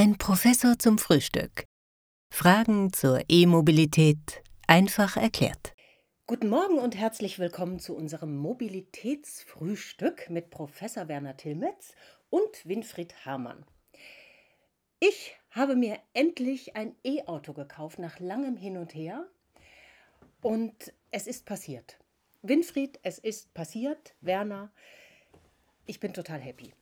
Ein Professor zum Frühstück. Fragen zur E-Mobilität einfach erklärt. Guten Morgen und herzlich willkommen zu unserem Mobilitätsfrühstück mit Professor Werner Tilmetz und Winfried Hamann. Ich habe mir endlich ein E-Auto gekauft nach langem Hin und Her und es ist passiert. Winfried, es ist passiert. Werner, ich bin total happy.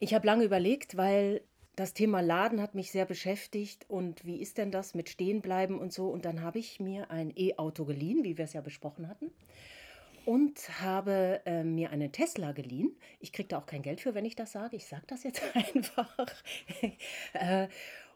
Ich habe lange überlegt, weil das Thema Laden hat mich sehr beschäftigt und wie ist denn das mit Stehenbleiben und so. Und dann habe ich mir ein E-Auto geliehen, wie wir es ja besprochen hatten. Und habe äh, mir einen Tesla geliehen. Ich kriege da auch kein Geld für, wenn ich das sage. Ich sage das jetzt einfach. äh,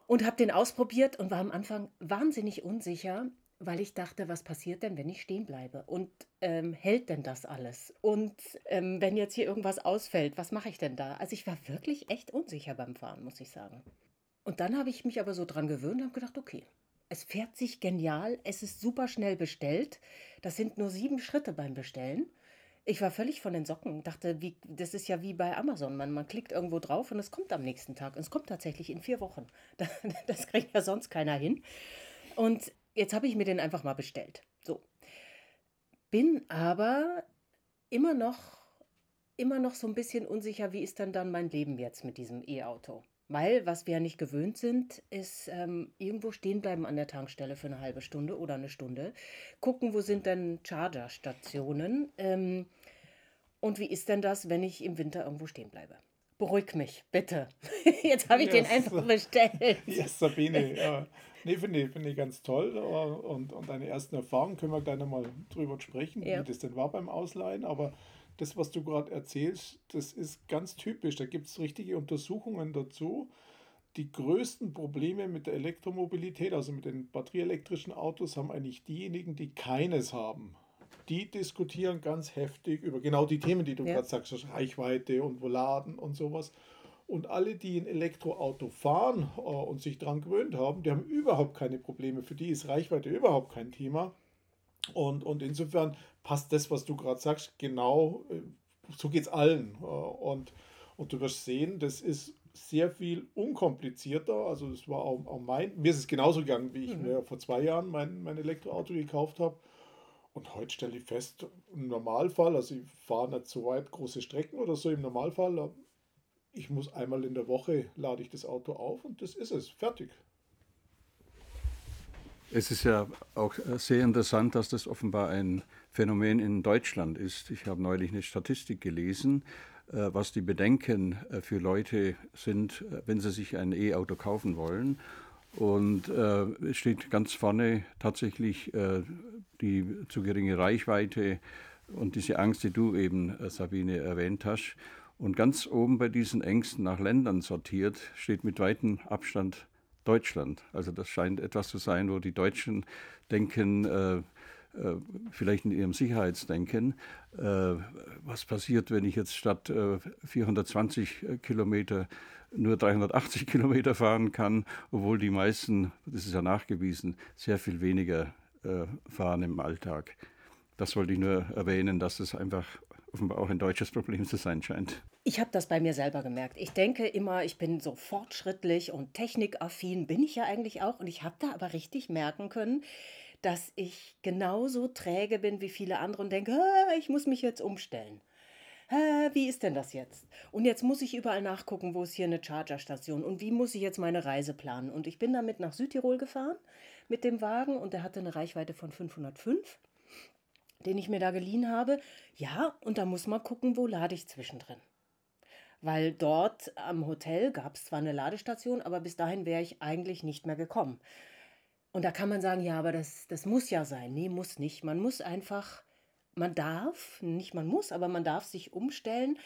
und habe den ausprobiert und war am Anfang wahnsinnig unsicher, weil ich dachte, was passiert denn, wenn ich stehen bleibe? Und ähm, hält denn das alles? Und ähm, wenn jetzt hier irgendwas ausfällt, was mache ich denn da? Also ich war wirklich echt unsicher beim Fahren, muss ich sagen. Und dann habe ich mich aber so dran gewöhnt und habe gedacht, okay, es fährt sich genial, es ist super schnell bestellt. Das sind nur sieben Schritte beim Bestellen. Ich war völlig von den Socken, dachte, wie, das ist ja wie bei Amazon. Man, man klickt irgendwo drauf und es kommt am nächsten Tag. Und es kommt tatsächlich in vier Wochen. Das kriegt ja sonst keiner hin. Und Jetzt habe ich mir den einfach mal bestellt. So. Bin aber immer noch, immer noch so ein bisschen unsicher, wie ist dann dann mein Leben jetzt mit diesem E-Auto? Weil, was wir ja nicht gewöhnt sind, ist ähm, irgendwo stehen bleiben an der Tankstelle für eine halbe Stunde oder eine Stunde. Gucken, wo sind denn Charger-Stationen? Ähm, und wie ist denn das, wenn ich im Winter irgendwo stehen bleibe? Beruhig mich, bitte. Jetzt habe ich yes. den einfach bestellt. Ja, Sabine, ja. Nee, finde ich, find ich ganz toll. Und, und deine ersten Erfahrungen können wir gleich nochmal drüber sprechen, ja. wie das denn war beim Ausleihen. Aber das, was du gerade erzählst, das ist ganz typisch. Da gibt es richtige Untersuchungen dazu. Die größten Probleme mit der Elektromobilität, also mit den batterieelektrischen Autos, haben eigentlich diejenigen, die keines haben. Die diskutieren ganz heftig über genau die Themen, die du ja. gerade sagst, Reichweite und wo laden und sowas. Und alle, die ein Elektroauto fahren äh, und sich daran gewöhnt haben, die haben überhaupt keine Probleme. Für die ist Reichweite überhaupt kein Thema. Und, und insofern passt das, was du gerade sagst, genau, äh, so geht es allen. Äh, und, und du wirst sehen, das ist sehr viel unkomplizierter. Also das war auch, auch mein, mir ist es genauso gegangen, wie ich mhm. mir vor zwei Jahren mein, mein Elektroauto gekauft habe. Und heute stelle ich fest, im Normalfall, also ich fahre nicht so weit große Strecken oder so, im Normalfall ich muss einmal in der Woche lade ich das Auto auf und das ist es, fertig. Es ist ja auch äh, sehr interessant, dass das offenbar ein Phänomen in Deutschland ist. Ich habe neulich eine Statistik gelesen, äh, was die Bedenken äh, für Leute sind, wenn sie sich ein E-Auto kaufen wollen. Und es steht ganz vorne tatsächlich die zu geringe Reichweite und diese Angst, die du eben, Sabine, erwähnt hast. Und ganz oben bei diesen Ängsten nach Ländern sortiert steht mit weitem Abstand Deutschland. Also das scheint etwas zu sein, wo die Deutschen denken, äh, äh, vielleicht in ihrem Sicherheitsdenken, äh, was passiert, wenn ich jetzt statt äh, 420 Kilometer nur 380 Kilometer fahren kann, obwohl die meisten, das ist ja nachgewiesen, sehr viel weniger äh, fahren im Alltag. Das wollte ich nur erwähnen, dass es einfach offenbar auch ein deutsches Problem zu sein scheint. Ich habe das bei mir selber gemerkt. Ich denke immer, ich bin so fortschrittlich und technikaffin, bin ich ja eigentlich auch. Und ich habe da aber richtig merken können, dass ich genauso träge bin wie viele andere und denke, ich muss mich jetzt umstellen. Wie ist denn das jetzt? Und jetzt muss ich überall nachgucken, wo ist hier eine Chargerstation und wie muss ich jetzt meine Reise planen. Und ich bin damit nach Südtirol gefahren mit dem Wagen und der hatte eine Reichweite von 505 den ich mir da geliehen habe. Ja, und da muss man gucken, wo lade ich zwischendrin. Weil dort am Hotel gab es zwar eine Ladestation, aber bis dahin wäre ich eigentlich nicht mehr gekommen. Und da kann man sagen, ja, aber das, das muss ja sein. Nee, muss nicht. Man muss einfach, man darf, nicht man muss, aber man darf sich umstellen.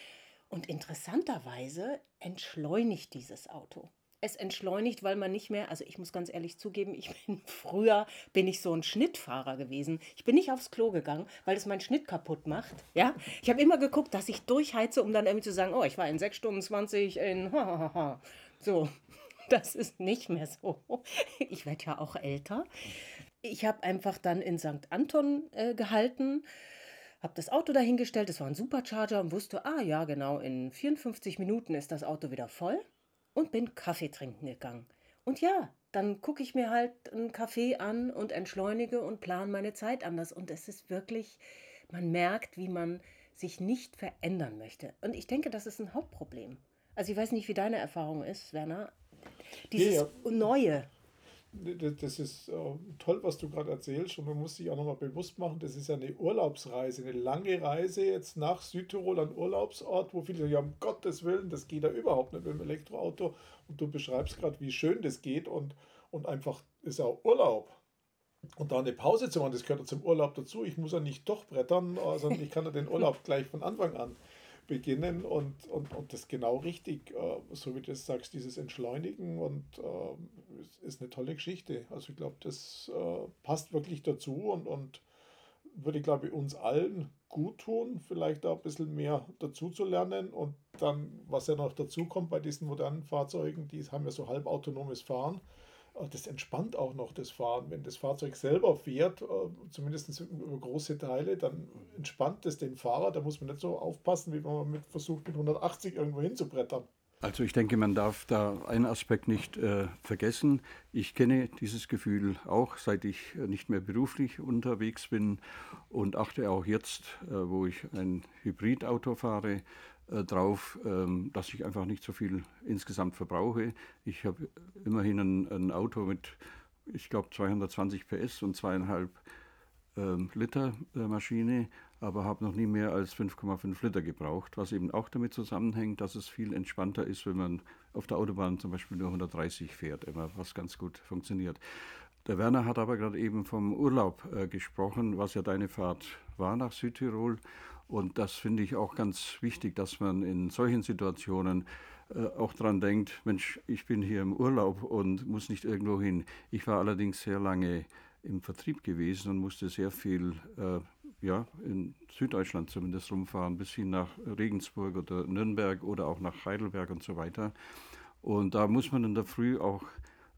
Und interessanterweise entschleunigt dieses Auto es entschleunigt, weil man nicht mehr, also ich muss ganz ehrlich zugeben, ich bin früher bin ich so ein Schnittfahrer gewesen. Ich bin nicht aufs Klo gegangen, weil es meinen Schnitt kaputt macht. Ja, ich habe immer geguckt, dass ich durchheize, um dann irgendwie zu sagen, oh, ich war in 6 Stunden 20 in so. Das ist nicht mehr so. Ich werde ja auch älter. Ich habe einfach dann in St. Anton äh, gehalten, habe das Auto dahingestellt, es war ein Supercharger und wusste, ah ja, genau, in 54 Minuten ist das Auto wieder voll. und bin Kaffee trinken gegangen. Und ja, dann gucke ich mir halt einen Kaffee an und entschleunige und plane meine Zeit anders. Und es ist wirklich, man merkt, wie man sich nicht verändern möchte. Und ich denke, das ist ein Hauptproblem. Also ich weiß nicht, wie deine Erfahrung ist, Werner. Dieses ja, ja. Neue. Das ist äh, toll, was du gerade erzählst. Und man muss sich auch nochmal bewusst machen, das ist ja eine Urlaubsreise, eine lange Reise jetzt nach Südtirol, an Urlaubsort, wo viele sagen, ja, um Gottes Willen, das geht ja überhaupt nicht mit dem Elektroauto. Und du beschreibst gerade, wie schön das geht und, und einfach ist auch Urlaub. Und da eine Pause zu machen, das gehört ja zum Urlaub dazu. Ich muss ja nicht doch brettern, sondern ich kann ja den Urlaub gleich von Anfang an beginnen und, und, und das genau richtig, äh, so wie du das sagst, dieses Entschleunigen und äh, ist eine tolle Geschichte. Also ich glaube, das äh, passt wirklich dazu und, und würde, glaube ich, uns allen gut tun, vielleicht da ein bisschen mehr dazu zu lernen und dann, was ja noch dazu kommt bei diesen modernen Fahrzeugen, die haben ja so halbautonomes Fahren das entspannt auch noch das Fahren. Wenn das Fahrzeug selber fährt, äh, zumindest über große Teile, dann entspannt es den Fahrer. Da muss man nicht so aufpassen, wie wenn man mit versucht, mit 180 irgendwo hinzubrettern. Also ich denke, man darf da einen Aspekt nicht äh, vergessen. Ich kenne dieses Gefühl auch, seit ich nicht mehr beruflich unterwegs bin und achte auch jetzt, äh, wo ich ein Hybridauto fahre, äh, drauf, ähm, dass ich einfach nicht so viel insgesamt verbrauche. Ich habe immerhin ein, ein, Auto mit, ich glaube, 220 PS und zweieinhalb ähm, Liter äh, Maschine, aber habe noch nie mehr als 5,5 Liter gebraucht, was eben auch damit zusammenhängt, dass es viel entspannter ist, wenn man auf der Autobahn zum Beispiel nur 130 fährt, immer, was ganz gut funktioniert. Der Werner hat aber gerade eben vom Urlaub äh, gesprochen, was ja deine Fahrt war nach Südtirol. Und das finde ich auch ganz wichtig, dass man in solchen Situationen äh, auch daran denkt, Mensch, ich bin hier im Urlaub und muss nicht irgendwo hin. Ich war allerdings sehr lange im Vertrieb gewesen und musste sehr viel äh, ja, in Süddeutschland zumindest rumfahren, bis hin nach Regensburg oder Nürnberg oder auch nach Heidelberg und so weiter. Und da muss man in der Früh auch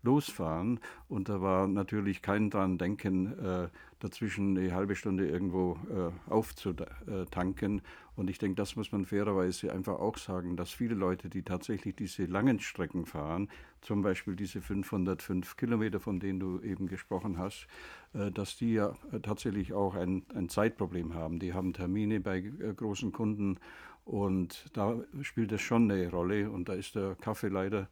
losfahren. Und da war natürlich kein dran denken, äh, dazwischen eine halbe Stunde irgendwo äh, aufzutanken. Und ich denke, das muss man fairerweise einfach auch sagen, dass viele Leute, die tatsächlich diese langen Strecken fahren, zum Beispiel diese 505 Kilometer, von denen du eben gesprochen hast, äh, dass die ja tatsächlich auch ein, ein Zeitproblem haben. Die haben Termine bei äh, großen Kunden und da spielt das schon eine Rolle. Und da ist der Kaffee leider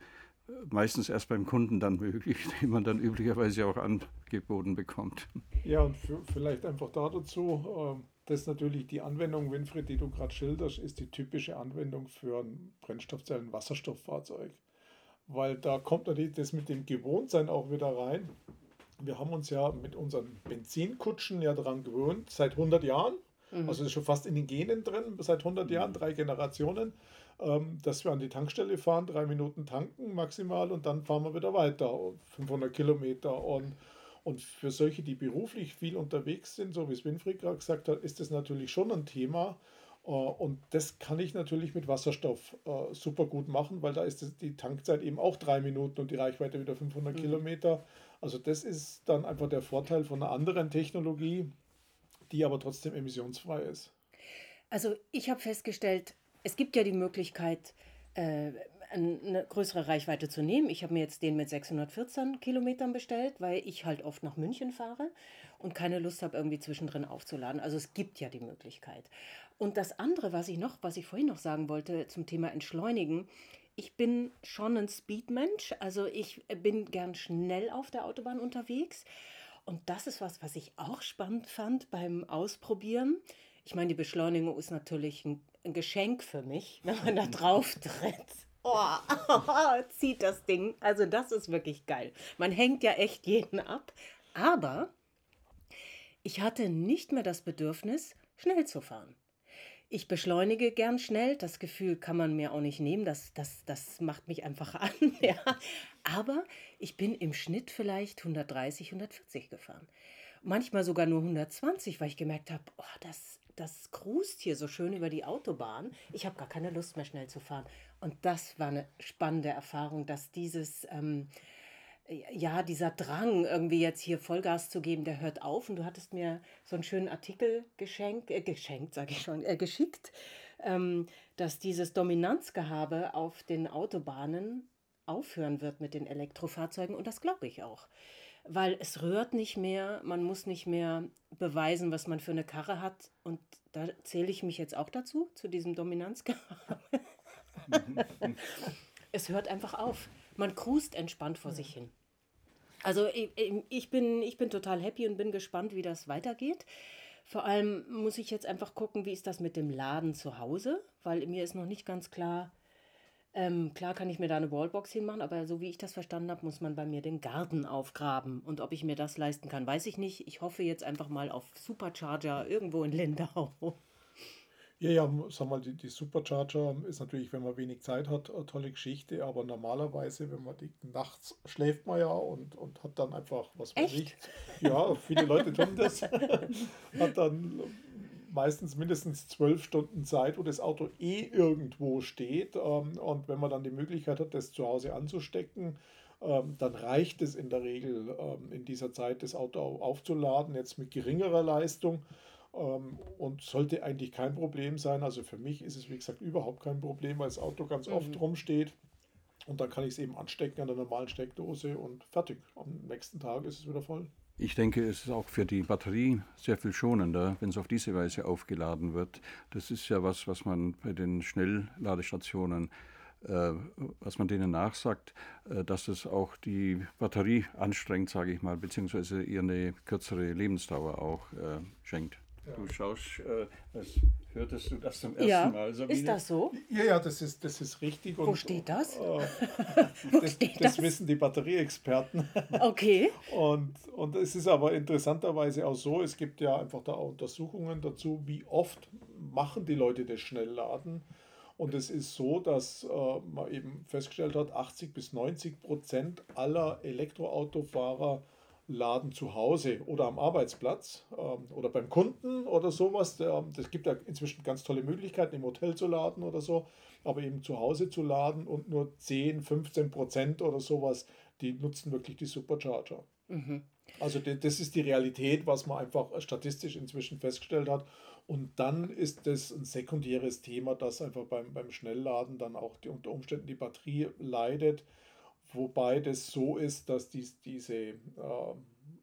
meistens erst beim Kunden dann möglich, den man dann üblicherweise auch angeboten bekommt. Ja, und vielleicht einfach da dazu, ähm, das ist natürlich die Anwendung, Winfried, die du gerade schilderst, ist die typische Anwendung für ein Brennstoffzellen-Wasserstofffahrzeug. Weil da kommt natürlich das mit dem Gewohntsein auch wieder rein. Wir haben uns ja mit unseren Benzinkutschen ja daran gewöhnt, seit 100 Jahren. Mhm. Also ist schon fast in den Genen drin, seit 100 Jahren, drei Generationen dass wir an die Tankstelle fahren, drei Minuten tanken maximal und dann fahren wir wieder weiter, 500 Kilometer. Und, und für solche, die beruflich viel unterwegs sind, so wie es Winfried gerade gesagt hat, ist das natürlich schon ein Thema. Äh, und das kann ich natürlich mit Wasserstoff äh, super gut machen, weil da ist die Tankzeit eben auch drei Minuten und die Reichweite wieder 500 mhm. Kilometer. Also das ist dann einfach der Vorteil von einer anderen Technologie, die aber trotzdem emissionsfrei ist. Also ich habe festgestellt, es gibt ja die Möglichkeit, äh, eine größere Reichweite zu nehmen. Ich habe mir jetzt den mit 614 Kilometern bestellt, weil ich halt oft nach München fahre und keine Lust habe, irgendwie zwischendrin aufzuladen. Also es gibt ja die Möglichkeit. Und das andere, was ich noch, was ich vorhin noch sagen wollte zum Thema Entschleunigen, ich bin schon ein Speedmensch, also ich bin gern schnell auf der Autobahn unterwegs. Und das ist was, was ich auch spannend fand beim Ausprobieren. Ich meine, die Beschleunigung ist natürlich ein ein Geschenk für mich, wenn man da drauf tritt. Oh, zieht das Ding. Also das ist wirklich geil. Man hängt ja echt jeden ab. Aber ich hatte nicht mehr das Bedürfnis, schnell zu fahren. Ich beschleunige gern schnell. Das Gefühl kann man mir auch nicht nehmen. Das, das, das macht mich einfach an. Ja. Aber ich bin im Schnitt vielleicht 130, 140 gefahren. Manchmal sogar nur 120, weil ich gemerkt habe, oh, das das cruist hier so schön über die Autobahn. Ich habe gar keine Lust mehr schnell zu fahren. Und das war eine spannende Erfahrung, dass dieses, ähm, ja, dieser Drang, irgendwie jetzt hier Vollgas zu geben, der hört auf. Und du hattest mir so einen schönen Artikel geschenkt, äh, geschenkt, sage ich schon, äh, geschickt, ähm, dass dieses Dominanzgehabe auf den Autobahnen aufhören wird mit den Elektrofahrzeugen und das glaube ich auch. Weil es rührt nicht mehr, man muss nicht mehr beweisen, was man für eine Karre hat. Und da zähle ich mich jetzt auch dazu, zu diesem Dominanzgehabe. es hört einfach auf. Man cruist entspannt vor sich hin. Also ich, ich, bin, ich bin total happy und bin gespannt, wie das weitergeht. Vor allem muss ich jetzt einfach gucken, wie ist das mit dem Laden zu Hause, weil mir ist noch nicht ganz klar, ähm, klar kann ich mir da eine Wallbox hinmachen, aber so wie ich das verstanden habe, muss man bei mir den Garten aufgraben. Und ob ich mir das leisten kann, weiß ich nicht. Ich hoffe jetzt einfach mal auf Supercharger irgendwo in Lindau. Ja, ja, sag mal, die, die Supercharger ist natürlich, wenn man wenig Zeit hat, eine tolle Geschichte, aber normalerweise, wenn man die nachts schläft man ja und, und hat dann einfach, was weiß ich, ja, viele Leute tun das, hat dann meistens mindestens zwölf Stunden Zeit, wo das Auto eh irgendwo steht. Ähm, und wenn man dann die Möglichkeit hat, das zu Hause anzustecken, ähm, dann reicht es in der Regel ähm, in dieser Zeit, das Auto aufzuladen, jetzt mit geringerer Leistung. Und sollte eigentlich kein Problem sein. Also für mich ist es, wie gesagt, überhaupt kein Problem, weil das Auto ganz mhm. oft rumsteht. Und dann kann ich es eben anstecken an der normalen Steckdose und fertig. Am nächsten Tag ist es wieder voll. Ich denke, es ist auch für die Batterie sehr viel schonender, wenn es auf diese Weise aufgeladen wird. Das ist ja was, was man bei den Schnellladestationen, äh, was man denen nachsagt, äh, dass es auch die Batterie anstrengt, sage ich mal, beziehungsweise ihr eine kürzere Lebensdauer auch äh, schenkt. Ja. Du schaust, äh, als hörtest du das zum ersten ja, Mal. Sabine? Ist das so? Ja, ja, das ist, das ist richtig. Wo und, steht das? Äh, Wo das, steht das? Das wissen die Batterieexperten. Okay. und, und es ist aber interessanterweise auch so, es gibt ja einfach da Untersuchungen dazu, wie oft machen die Leute das Schnellladen. Und es ist so, dass äh, man eben festgestellt hat, 80 bis 90 Prozent aller Elektroautofahrer laden zu Hause oder am Arbeitsplatz ähm, oder beim Kunden oder sowas. Es gibt ja inzwischen ganz tolle Möglichkeiten, im Hotel zu laden oder so, aber eben zu Hause zu laden und nur 10, 15 Prozent oder sowas, die nutzen wirklich die Supercharger. Mhm. Also das ist die Realität, was man einfach statistisch inzwischen festgestellt hat. Und dann ist das ein sekundäres Thema, dass einfach beim, beim Schnellladen dann auch die, unter Umständen die Batterie leidet wobei das so ist, dass dies, diese äh,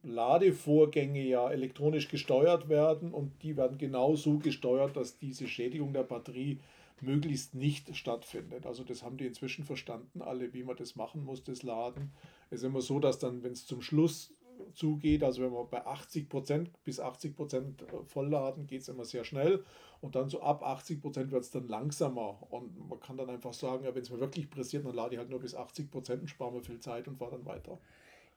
Ladevorgänge ja elektronisch gesteuert werden und die werden genau so gesteuert, dass diese Schädigung der Batterie möglichst nicht stattfindet. Also das haben die inzwischen verstanden, alle, wie man das machen muss, das Laden. Es ist immer so, dass dann, wenn es zum Schluss zugeht. Also wenn wir bei 80 Prozent bis 80 Prozent vollladen, geht es immer sehr schnell. Und dann so ab 80 Prozent wird es dann langsamer. Und man kann dann einfach sagen, ja, wenn es mir wirklich pressiert, dann lade ich halt nur bis 80 Prozent und spare mir viel Zeit und fahre dann weiter.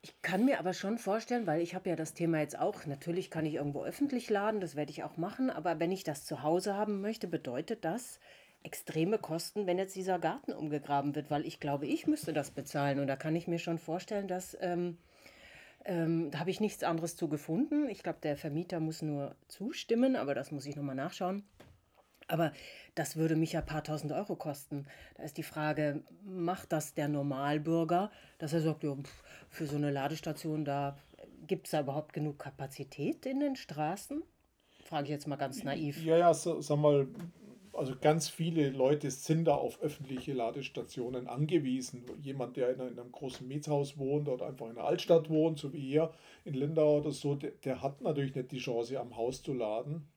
Ich kann mir aber schon vorstellen, weil ich habe ja das Thema jetzt auch, natürlich kann ich irgendwo öffentlich laden, das werde ich auch machen, aber wenn ich das zu Hause haben möchte, bedeutet das extreme Kosten, wenn jetzt dieser Garten umgegraben wird, weil ich glaube, ich müsste das bezahlen und da kann ich mir schon vorstellen, dass ähm, ähm, da habe ich nichts anderes zu gefunden. Ich glaube, der Vermieter muss nur zustimmen, aber das muss ich nochmal nachschauen. Aber das würde mich ja ein paar tausend Euro kosten. Da ist die Frage, macht das der Normalbürger, dass er sagt, ja, für so eine Ladestation, da gibt es da überhaupt genug Kapazität in den Straßen? Frage ich jetzt mal ganz naiv. Ja, ja, sag mal, also ganz viele Leute sind da auf öffentliche Ladestationen angewiesen. Jemand, der in einem großen Mietshaus wohnt oder einfach in der Altstadt wohnt, so wie hier in Lindau oder so, der, der hat natürlich nicht die Chance, am Haus zu laden.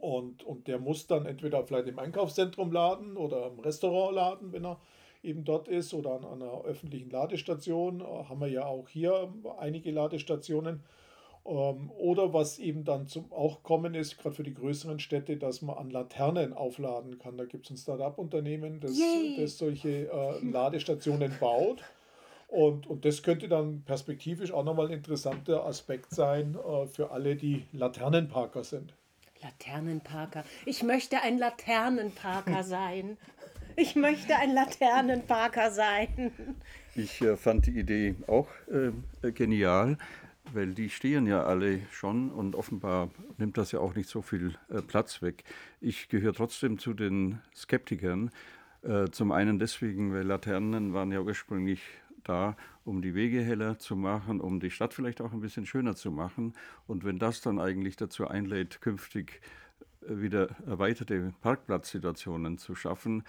Und, und der muss dann entweder vielleicht im Einkaufszentrum laden oder im Restaurant laden, wenn er eben dort ist, oder an einer öffentlichen Ladestation. Haben wir ja auch hier einige Ladestationen. Ähm, oder was eben dann zum auch kommen ist, gerade für die größeren Städte, dass man an Laternen aufladen kann. Da gibt es ein Start-up-Unternehmen, das, das solche äh, Ladestationen baut. Und, und das könnte dann perspektivisch auch nochmal ein interessanter Aspekt sein äh, für alle, die Laternenparker sind. Laternenparker. Ich möchte ein Laternenparker sein. Ich möchte ein Laternenparker sein. Ich äh, fand die Idee auch äh, genial weil die stehen ja alle schon und offenbar nimmt das ja auch nicht so viel äh, Platz weg. Ich gehöre trotzdem zu den Skeptikern. Äh, zum einen deswegen, weil Laternen waren ja ursprünglich da, um die Wege heller zu machen, um die Stadt vielleicht auch ein bisschen schöner zu machen. Und wenn das dann eigentlich dazu einlädt, künftig äh, wieder erweiterte Parkplatzsituationen zu schaffen,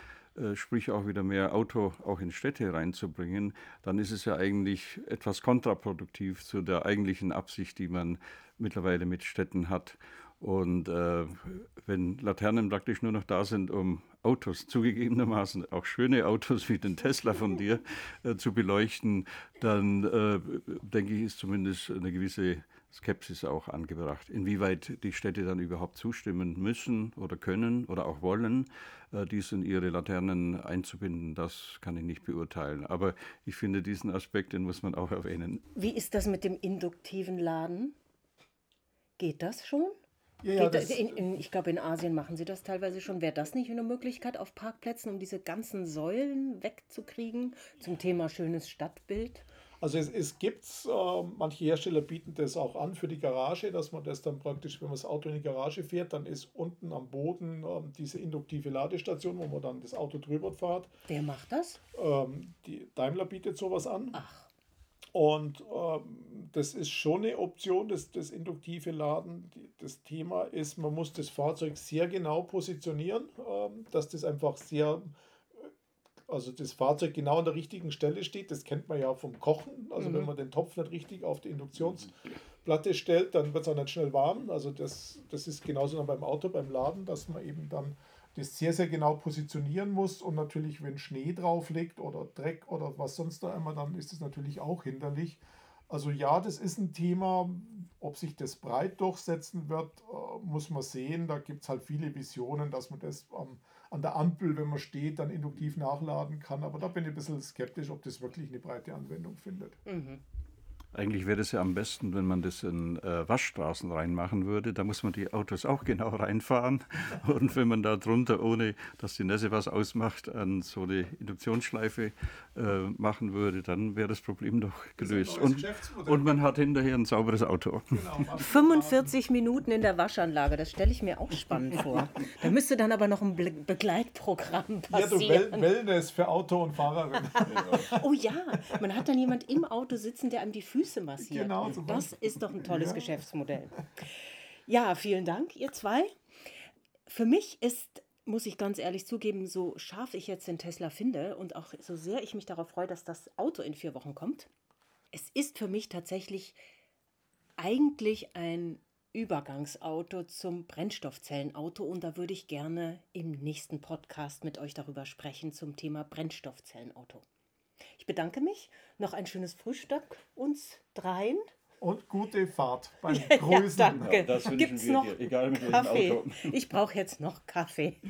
sprich auch wieder mehr Auto auch in Städte reinzubringen, dann ist es ja eigentlich etwas kontraproduktiv zu der eigentlichen Absicht, die man mittlerweile mit Städten hat. Und äh, wenn Laternen praktisch nur noch da sind, um Autos, zugegebenermaßen auch schöne Autos wie den Tesla von dir, äh, zu beleuchten, dann äh, denke ich, ist zumindest eine gewisse Skepsis auch angebracht. Inwieweit die Städte dann überhaupt zustimmen müssen oder können oder auch wollen, äh, dies in ihre Laternen einzubinden, das kann ich nicht beurteilen. Aber ich finde, diesen Aspekt, den muss man auch erwähnen. Wie ist das mit dem induktiven Laden? Geht das schon? Ja, ja, das, in, in, ich glaube, in Asien machen sie das teilweise schon. Wäre das nicht eine Möglichkeit auf Parkplätzen, um diese ganzen Säulen wegzukriegen zum Thema schönes Stadtbild? Also es, es gibt, äh, manche Hersteller bieten das auch an für die Garage, dass man das dann praktisch, wenn man das Auto in die Garage fährt, dann ist unten am Boden äh, diese induktive Ladestation, wo man dann das Auto drüber fährt. Wer macht das? Ähm, die Daimler bietet sowas an. Ach. Und ähm, das ist schon eine Option, das, das induktive Laden. Das Thema ist, man muss das Fahrzeug sehr genau positionieren, ähm, dass das einfach sehr, also das Fahrzeug genau an der richtigen Stelle steht. Das kennt man ja vom Kochen. Also mhm. wenn man den Topf nicht richtig auf die Induktionsplatte stellt, dann wird es auch nicht schnell warm. Also das, das ist genauso dann beim Auto, beim Laden, dass man eben dann das sehr, sehr genau positionieren muss. Und natürlich, wenn Schnee drauf liegt oder Dreck oder was sonst da immer, dann ist es natürlich auch hinderlich. Also ja, das ist ein Thema. Ob sich das breit durchsetzen wird, äh, muss man sehen. Da gibt es halt viele Visionen, dass man das ähm, an der Ampel, wenn man steht, dann induktiv nachladen kann. Aber da bin ich ein bisschen skeptisch, ob das wirklich eine breite Anwendung findet. Mhm. Eigentlich wäre es ja am besten, wenn man das in äh, Waschstraßen reinmachen würde. Da muss man die Autos auch genau reinfahren. Und wenn man da drunter, ohne dass die Nässe was ausmacht, an so eine Induktionsschleife äh, machen würde, dann wäre das Problem doch gelöst. Und, und, man hat hinterher ein sauberes Auto. Genau, 45 Minuten in der Waschanlage, das stelle ich mir auch spannend vor. Da müsste dann aber noch ein Be Begleitprogramm passieren. Ja, du Wellness für Auto und Fahrerin. oh ja, man hat dann jemand im Auto sitzen, der einem die Füße Füße massiert. Genau, das ist doch ein tolles ja. Geschäftsmodell. Ja, vielen Dank, ihr zwei. Für mich ist, muss ich ganz ehrlich zugeben, so scharf ich jetzt den Tesla finde und auch so sehr ich mich darauf freue, dass das Auto in vier Wochen kommt, es ist für mich tatsächlich eigentlich ein Übergangsauto zum Brennstoffzellenauto und da würde ich gerne im nächsten Podcast mit euch darüber sprechen zum Thema Brennstoffzellenauto. Ich bedanke mich. Noch ein schönes Frühstück uns dreien. Und gute Fahrt beim Grüßen. Ja, danke. Ja, Gibt's wir noch dir, egal mit Kaffee? welchem Auto. Ich brauche jetzt noch Kaffee.